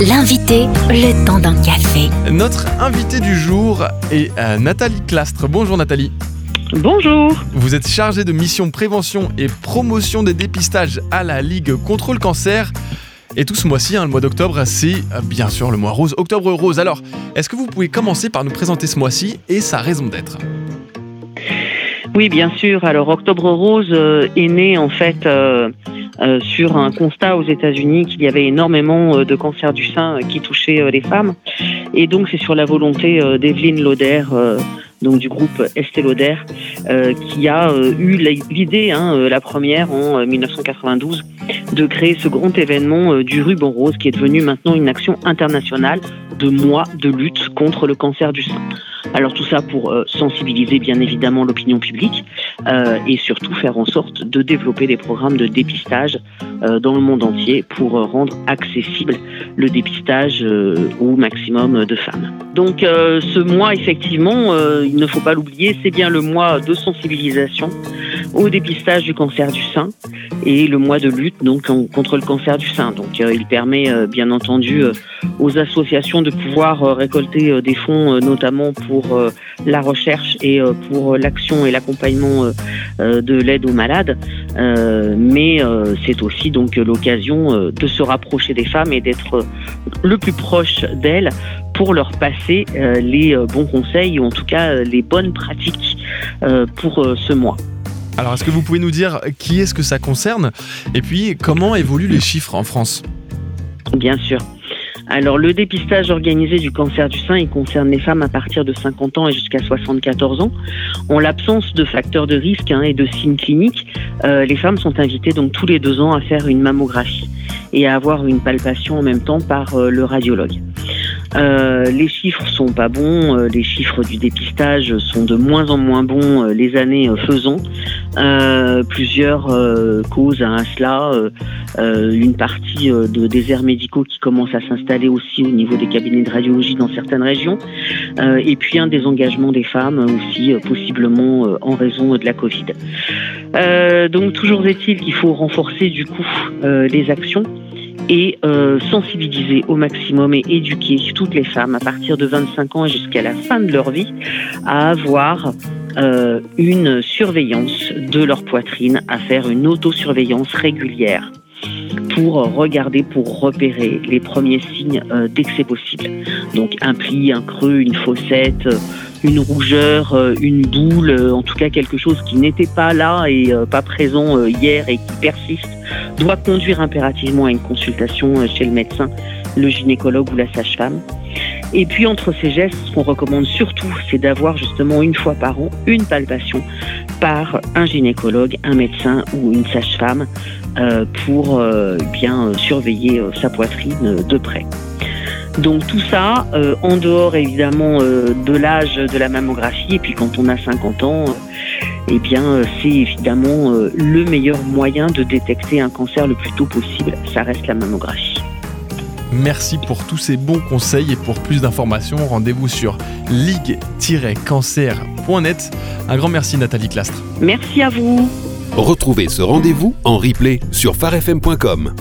L'invité, le temps d'un café. Notre invité du jour est euh, Nathalie Clastre. Bonjour Nathalie. Bonjour. Vous êtes chargée de mission prévention et promotion des dépistages à la Ligue contre le cancer. Et tout ce mois-ci, hein, le mois d'octobre, c'est euh, bien sûr le mois rose, octobre rose. Alors, est-ce que vous pouvez commencer par nous présenter ce mois-ci et sa raison d'être? Oui, bien sûr. Alors, Octobre Rose euh, est né en fait euh, sur un constat aux États-Unis qu'il y avait énormément euh, de cancers du sein euh, qui touchaient les femmes. Et donc, c'est sur la volonté d'Evelyne Lauder, donc du groupe Estée Lauder, euh, qui a euh, eu l'idée, hein, euh, la première en euh, 1992, de créer ce grand événement du ruban rose qui est devenu maintenant une action internationale de mois de lutte contre le cancer du sein. Alors tout ça pour sensibiliser bien évidemment l'opinion publique et surtout faire en sorte de développer des programmes de dépistage dans le monde entier pour rendre accessible le dépistage au maximum de femmes. Donc ce mois effectivement, il ne faut pas l'oublier, c'est bien le mois de sensibilisation au dépistage du cancer du sein et le mois de lutte donc contre le cancer du sein. Donc euh, il permet euh, bien entendu euh, aux associations de pouvoir récolter des fonds notamment pour la recherche et pour l'action et l'accompagnement de l'aide aux malades. Mais c'est aussi donc l'occasion de se rapprocher des femmes et d'être le plus proche d'elles pour leur passer les bons conseils ou en tout cas les bonnes pratiques pour ce mois. Alors, est-ce que vous pouvez nous dire qui est-ce que ça concerne Et puis, comment évoluent les chiffres en France? Bien sûr. Alors, le dépistage organisé du cancer du sein, il concerne les femmes à partir de 50 ans et jusqu'à 74 ans. En l'absence de facteurs de risque hein, et de signes cliniques, euh, les femmes sont invitées donc tous les deux ans à faire une mammographie et à avoir une palpation en même temps par euh, le radiologue. Euh, les chiffres sont pas bons, les chiffres du dépistage sont de moins en moins bons les années faisant. Euh, plusieurs euh, causes à cela. euh, une partie de déserts médicaux qui commence à s'installer aussi au niveau des cabinets de radiologie dans certaines régions, et puis un désengagement des femmes aussi possiblement en raison de la Covid. Donc toujours est-il qu'il faut renforcer du coup les actions et sensibiliser au maximum et éduquer toutes les femmes à partir de 25 ans jusqu'à la fin de leur vie à avoir euh, une surveillance de leur poitrine, à faire une autosurveillance régulière pour regarder, pour repérer les premiers signes euh, dès possible. Donc un pli, un creux, une fossette, euh, une rougeur, euh, une boule, en tout cas quelque chose qui n'était pas là et pas présent hier et qui persiste, doit conduire impérativement à une consultation chez le médecin, le gynécologue ou la sage-femme. Et puis entre ces gestes, ce qu'on recommande surtout, c'est d'avoir justement une fois par an une palpation par un gynécologue, un médecin ou une sage-femme euh, pour euh, bien euh, surveiller euh, sa poitrine euh, de près. Donc tout ça, euh, en dehors évidemment euh, de l'âge de la mammographie, et puis quand on a 50 ans, eh bien c'est évidemment le meilleur moyen de détecter un cancer le plus tôt possible, ça reste la mammographie. Merci pour tous ces bons conseils et pour plus d'informations, rendez-vous sur ligue-cancer.net. Un grand merci Nathalie Clastre. Merci à vous Retrouvez ce rendez-vous en replay sur farfm.com.